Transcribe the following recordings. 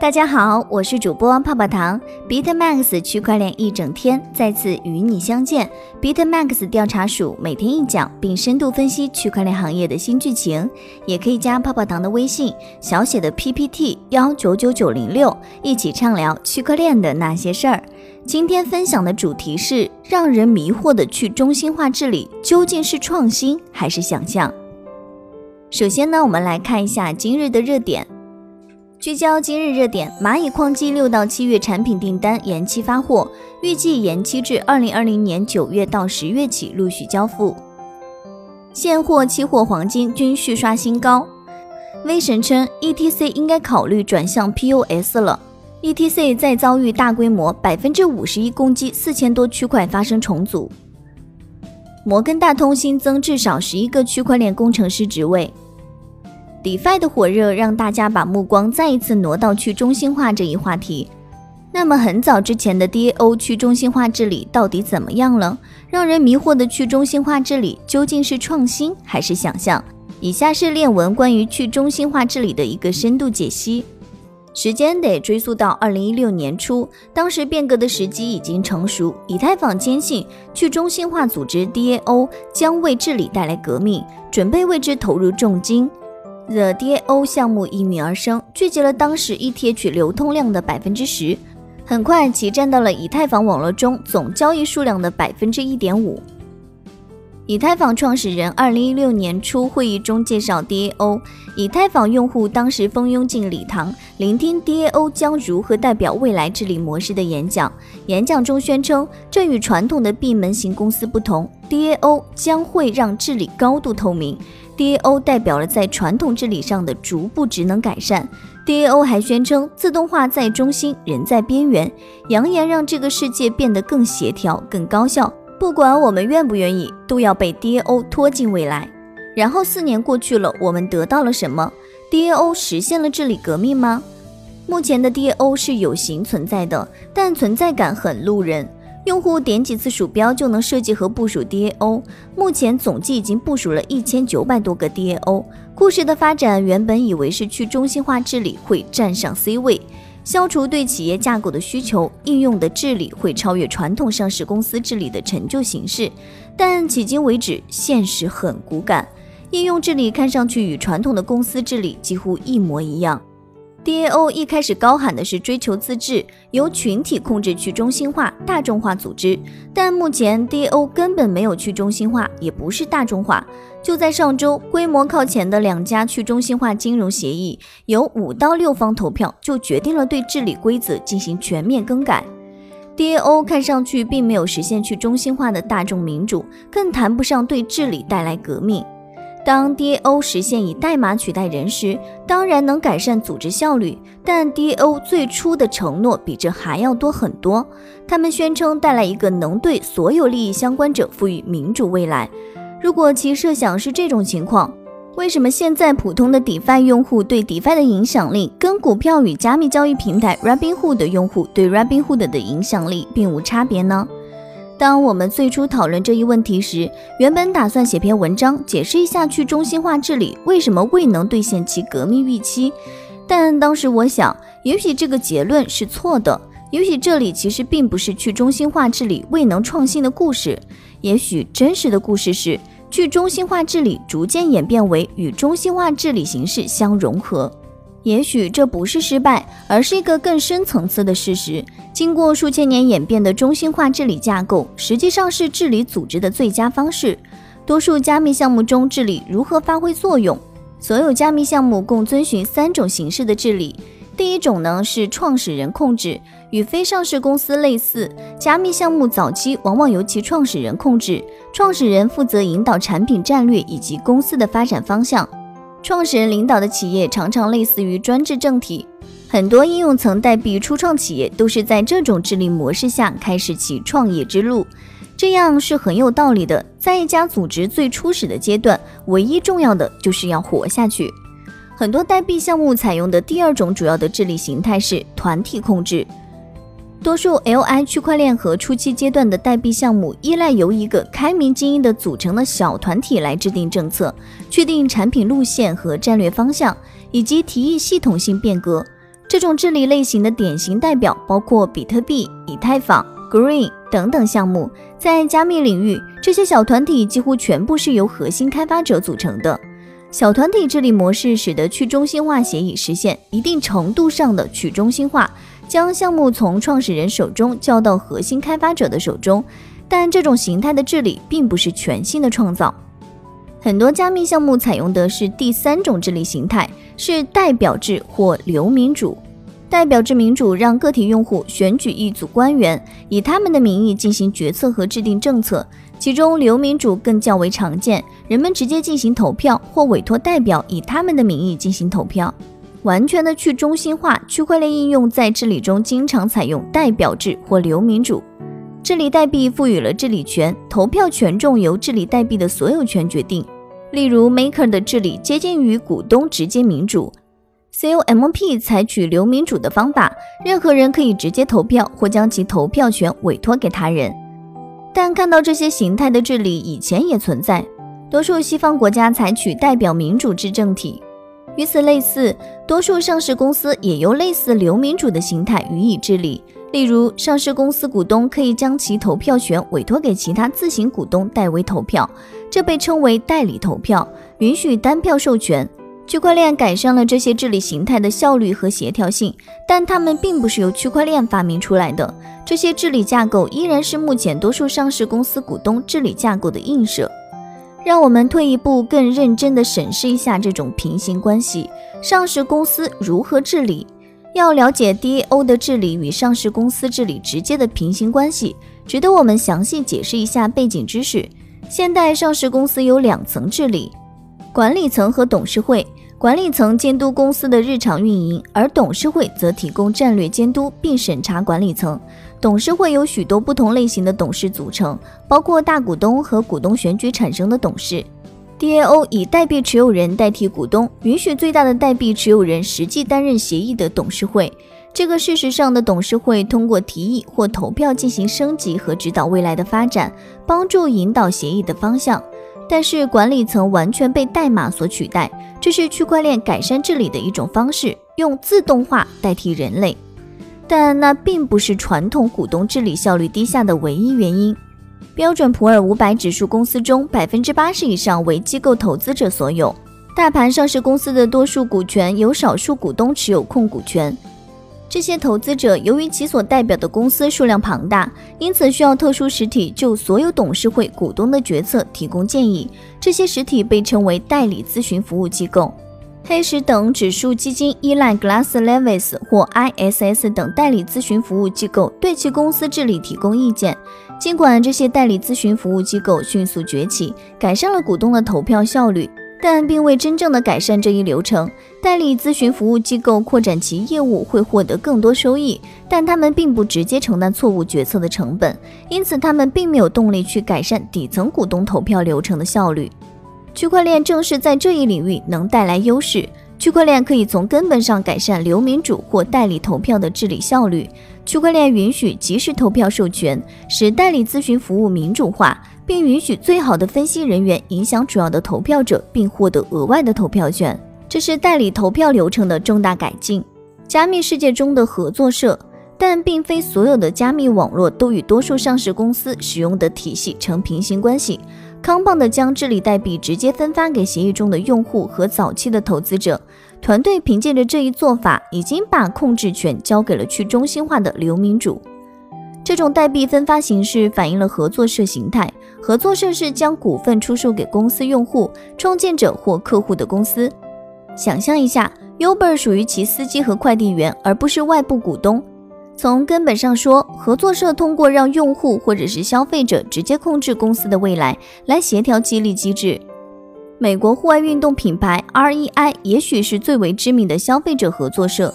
大家好，我是主播泡泡糖。BitMax 区块链一整天再次与你相见。BitMax 调查署每天一讲，并深度分析区块链行业的新剧情。也可以加泡泡糖的微信，小写的 PPT 幺九九九零六，一起畅聊区块链的那些事儿。今天分享的主题是让人迷惑的去中心化治理，究竟是创新还是想象？首先呢，我们来看一下今日的热点。聚焦今日热点，蚂蚁矿机六到七月产品订单延期发货，预计延期至二零二零年九月到十月起陆续交付。现货、期货、黄金均续刷新高。威神称，ETC 应该考虑转向 POS 了。ETC 再遭遇大规模百分之五十一攻击，四千多区块发生重组。摩根大通新增至少十一个区块链工程师职位。DeFi 的火热让大家把目光再一次挪到去中心化这一话题。那么，很早之前的 DAO 去中心化治理到底怎么样了？让人迷惑的去中心化治理究竟是创新还是想象？以下是链文关于去中心化治理的一个深度解析。时间得追溯到二零一六年初，当时变革的时机已经成熟。以太坊坚信去中心化组织 DAO 将为治理带来革命，准备为之投入重金。The DAO 项目应运而生，聚集了当时 ETH 流通量的百分之十，很快其占到了以太坊网络中总交易数量的百分之一点五。以太坊创始人二零一六年初会议中介绍 DAO，以太坊用户当时蜂拥进礼堂，聆听 DAO 将如何代表未来治理模式的演讲。演讲中宣称，这与传统的闭门型公司不同，DAO 将会让治理高度透明。DAO 代表了在传统治理上的逐步职能改善。DAO 还宣称，自动化在中心，人在边缘，扬言让这个世界变得更协调、更高效。不管我们愿不愿意，都要被 DAO 拖进未来。然后四年过去了，我们得到了什么？DAO 实现了治理革命吗？目前的 DAO 是有形存在的，但存在感很路人。用户点几次鼠标就能设计和部署 DAO，目前总计已经部署了一千九百多个 DAO。故事的发展原本以为是去中心化治理会站上 C 位，消除对企业架构的需求，应用的治理会超越传统上市公司治理的陈旧形式。但迄今为止，现实很骨感，应用治理看上去与传统的公司治理几乎一模一样。DAO 一开始高喊的是追求自治，由群体控制去中心化、大众化组织，但目前 DAO 根本没有去中心化，也不是大众化。就在上周，规模靠前的两家去中心化金融协议，由五到六方投票就决定了对治理规则进行全面更改。DAO 看上去并没有实现去中心化的大众民主，更谈不上对治理带来革命。当 DAO 实现以代码取代人时，当然能改善组织效率，但 DAO 最初的承诺比这还要多很多。他们宣称带来一个能对所有利益相关者赋予民主未来。如果其设想是这种情况，为什么现在普通的 DeFi 用户对 DeFi 的影响力，跟股票与加密交易平台 Robinhood 的用户对 Robinhood 的影响力并无差别呢？当我们最初讨论这一问题时，原本打算写篇文章解释一下去中心化治理为什么未能兑现其革命预期。但当时我想，也许这个结论是错的，也许这里其实并不是去中心化治理未能创新的故事，也许真实的故事是去中心化治理逐渐演变为与中心化治理形式相融合。也许这不是失败，而是一个更深层次的事实。经过数千年演变的中心化治理架构，实际上是治理组织的最佳方式。多数加密项目中，治理如何发挥作用？所有加密项目共遵循三种形式的治理。第一种呢是创始人控制，与非上市公司类似，加密项目早期往往由其创始人控制，创始人负责引导产品战略以及公司的发展方向。创始人领导的企业常常类似于专制政体，很多应用层代币初创企业都是在这种治理模式下开始其创业之路，这样是很有道理的。在一家组织最初始的阶段，唯一重要的就是要活下去。很多代币项目采用的第二种主要的治理形态是团体控制。多数 Li 区块链和初期阶段的代币项目依赖由一个开明精英的组成的小团体来制定政策、确定产品路线和战略方向，以及提议系统性变革。这种治理类型的典型代表包括比特币、以太坊、Green 等等项目。在加密领域，这些小团体几乎全部是由核心开发者组成的。小团体治理模式使得去中心化协议实现一定程度上的去中心化，将项目从创始人手中交到核心开发者的手中。但这种形态的治理并不是全新的创造，很多加密项目采用的是第三种治理形态，是代表制或流民主。代表制民主让个体用户选举一组官员，以他们的名义进行决策和制定政策。其中流民主更较为常见，人们直接进行投票或委托代表以他们的名义进行投票。完全的去中心化区块链应用在治理中经常采用代表制或流民主。治理代币赋予了治理权，投票权重由治理代币的所有权决定。例如，Maker 的治理接近于股东直接民主。COMP 采取流民主的方法，任何人可以直接投票或将其投票权委托给他人。但看到这些形态的治理以前也存在，多数西方国家采取代表民主制政体。与此类似，多数上市公司也由类似流民主的形态予以治理。例如，上市公司股东可以将其投票权委托给其他自行股东代为投票，这被称为代理投票，允许单票授权。区块链改善了这些治理形态的效率和协调性，但它们并不是由区块链发明出来的。这些治理架构依然是目前多数上市公司股东治理架构的映射。让我们退一步，更认真地审视一下这种平行关系：上市公司如何治理？要了解 DAO 的治理与上市公司治理直接的平行关系，值得我们详细解释一下背景知识。现代上市公司有两层治理：管理层和董事会。管理层监督公司的日常运营，而董事会则提供战略监督并审查管理层。董事会由许多不同类型的董事组成，包括大股东和股东选举产生的董事。DAO 以代币持有人代替股东，允许最大的代币持有人实际担任协议的董事会。这个事实上的董事会通过提议或投票进行升级和指导未来的发展，帮助引导协议的方向。但是管理层完全被代码所取代，这是区块链改善治理的一种方式，用自动化代替人类。但那并不是传统股东治理效率低下的唯一原因。标准普尔五百指数公司中，百分之八十以上为机构投资者所有。大盘上市公司的多数股权由少数股东持有控股权。这些投资者由于其所代表的公司数量庞大，因此需要特殊实体就所有董事会股东的决策提供建议。这些实体被称为代理咨询服务机构。黑石等指数基金依赖 Glass Lewis 或 ISS 等代理咨询服务机构对其公司治理提供意见。尽管这些代理咨询服务机构迅速崛起，改善了股东的投票效率。但并未真正的改善这一流程。代理咨询服务机构扩展其业务会获得更多收益，但他们并不直接承担错误决策的成本，因此他们并没有动力去改善底层股东投票流程的效率。区块链正是在这一领域能带来优势。区块链可以从根本上改善流民主或代理投票的治理效率。区块链允许即时投票授权，使代理咨询服务民主化。并允许最好的分析人员影响主要的投票者，并获得额外的投票权。这是代理投票流程的重大改进。加密世界中的合作社，但并非所有的加密网络都与多数上市公司使用的体系成平行关系。康棒的将治理代币直接分发给协议中的用户和早期的投资者。团队凭借着这一做法，已经把控制权交给了去中心化的流民主。这种代币分发形式反映了合作社形态。合作社是将股份出售给公司用户、创建者或客户的公司。想象一下，Uber 属于其司机和快递员，而不是外部股东。从根本上说，合作社通过让用户或者是消费者直接控制公司的未来，来协调激励机制。美国户外运动品牌 REI 也许是最为知名的消费者合作社。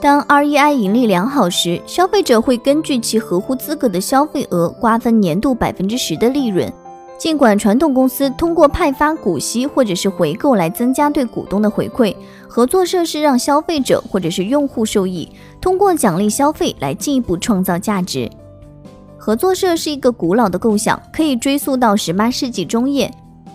当 REI 盈利良好时，消费者会根据其合乎资格的消费额瓜分年度百分之十的利润。尽管传统公司通过派发股息或者是回购来增加对股东的回馈，合作社是让消费者或者是用户受益，通过奖励消费来进一步创造价值。合作社是一个古老的构想，可以追溯到十八世纪中叶。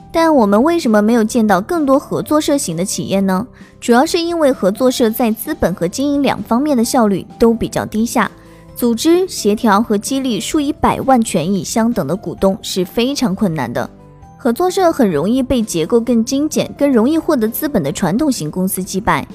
但我们为什么没有见到更多合作社型的企业呢？主要是因为合作社在资本和经营两方面的效率都比较低下，组织协调和激励数以百万权益相等的股东是非常困难的。合作社很容易被结构更精简、更容易获得资本的传统型公司击败。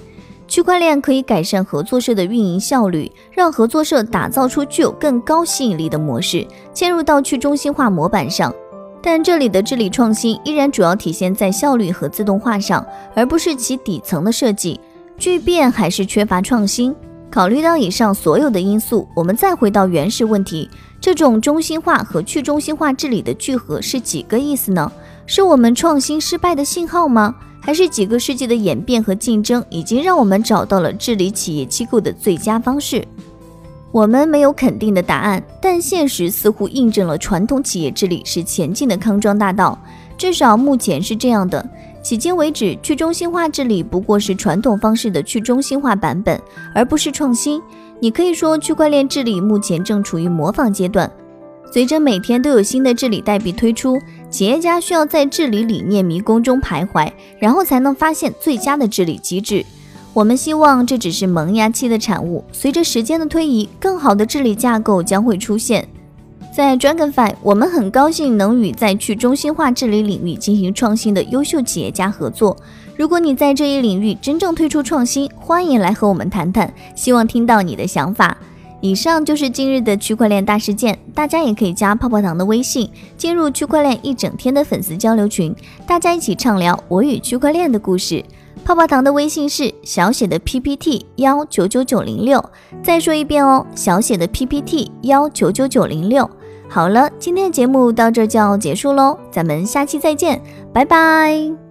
区块链可以改善合作社的运营效率，让合作社打造出具有更高吸引力的模式，嵌入到去中心化模板上。但这里的治理创新依然主要体现在效率和自动化上，而不是其底层的设计。巨变还是缺乏创新。考虑到以上所有的因素，我们再回到原始问题：这种中心化和去中心化治理的聚合是几个意思呢？是我们创新失败的信号吗？还是几个世纪的演变和竞争已经让我们找到了治理企业机构的最佳方式？我们没有肯定的答案，但现实似乎印证了传统企业治理是前进的康庄大道，至少目前是这样的。迄今为止，去中心化治理不过是传统方式的去中心化版本，而不是创新。你可以说，区块链治理目前正处于模仿阶段。随着每天都有新的治理代币推出，企业家需要在治理理念迷宫中徘徊，然后才能发现最佳的治理机制。我们希望这只是萌芽期的产物，随着时间的推移，更好的治理架构将会出现。在 Dragonfi，我们很高兴能与在去中心化治理领域进行创新的优秀企业家合作。如果你在这一领域真正推出创新，欢迎来和我们谈谈，希望听到你的想法。以上就是今日的区块链大事件，大家也可以加泡泡糖的微信，进入区块链一整天的粉丝交流群，大家一起畅聊我与区块链的故事。泡泡糖的微信是小写的 PPT 幺九九九零六，再说一遍哦，小写的 PPT 幺九九九零六。好了，今天的节目到这就要结束喽，咱们下期再见，拜拜。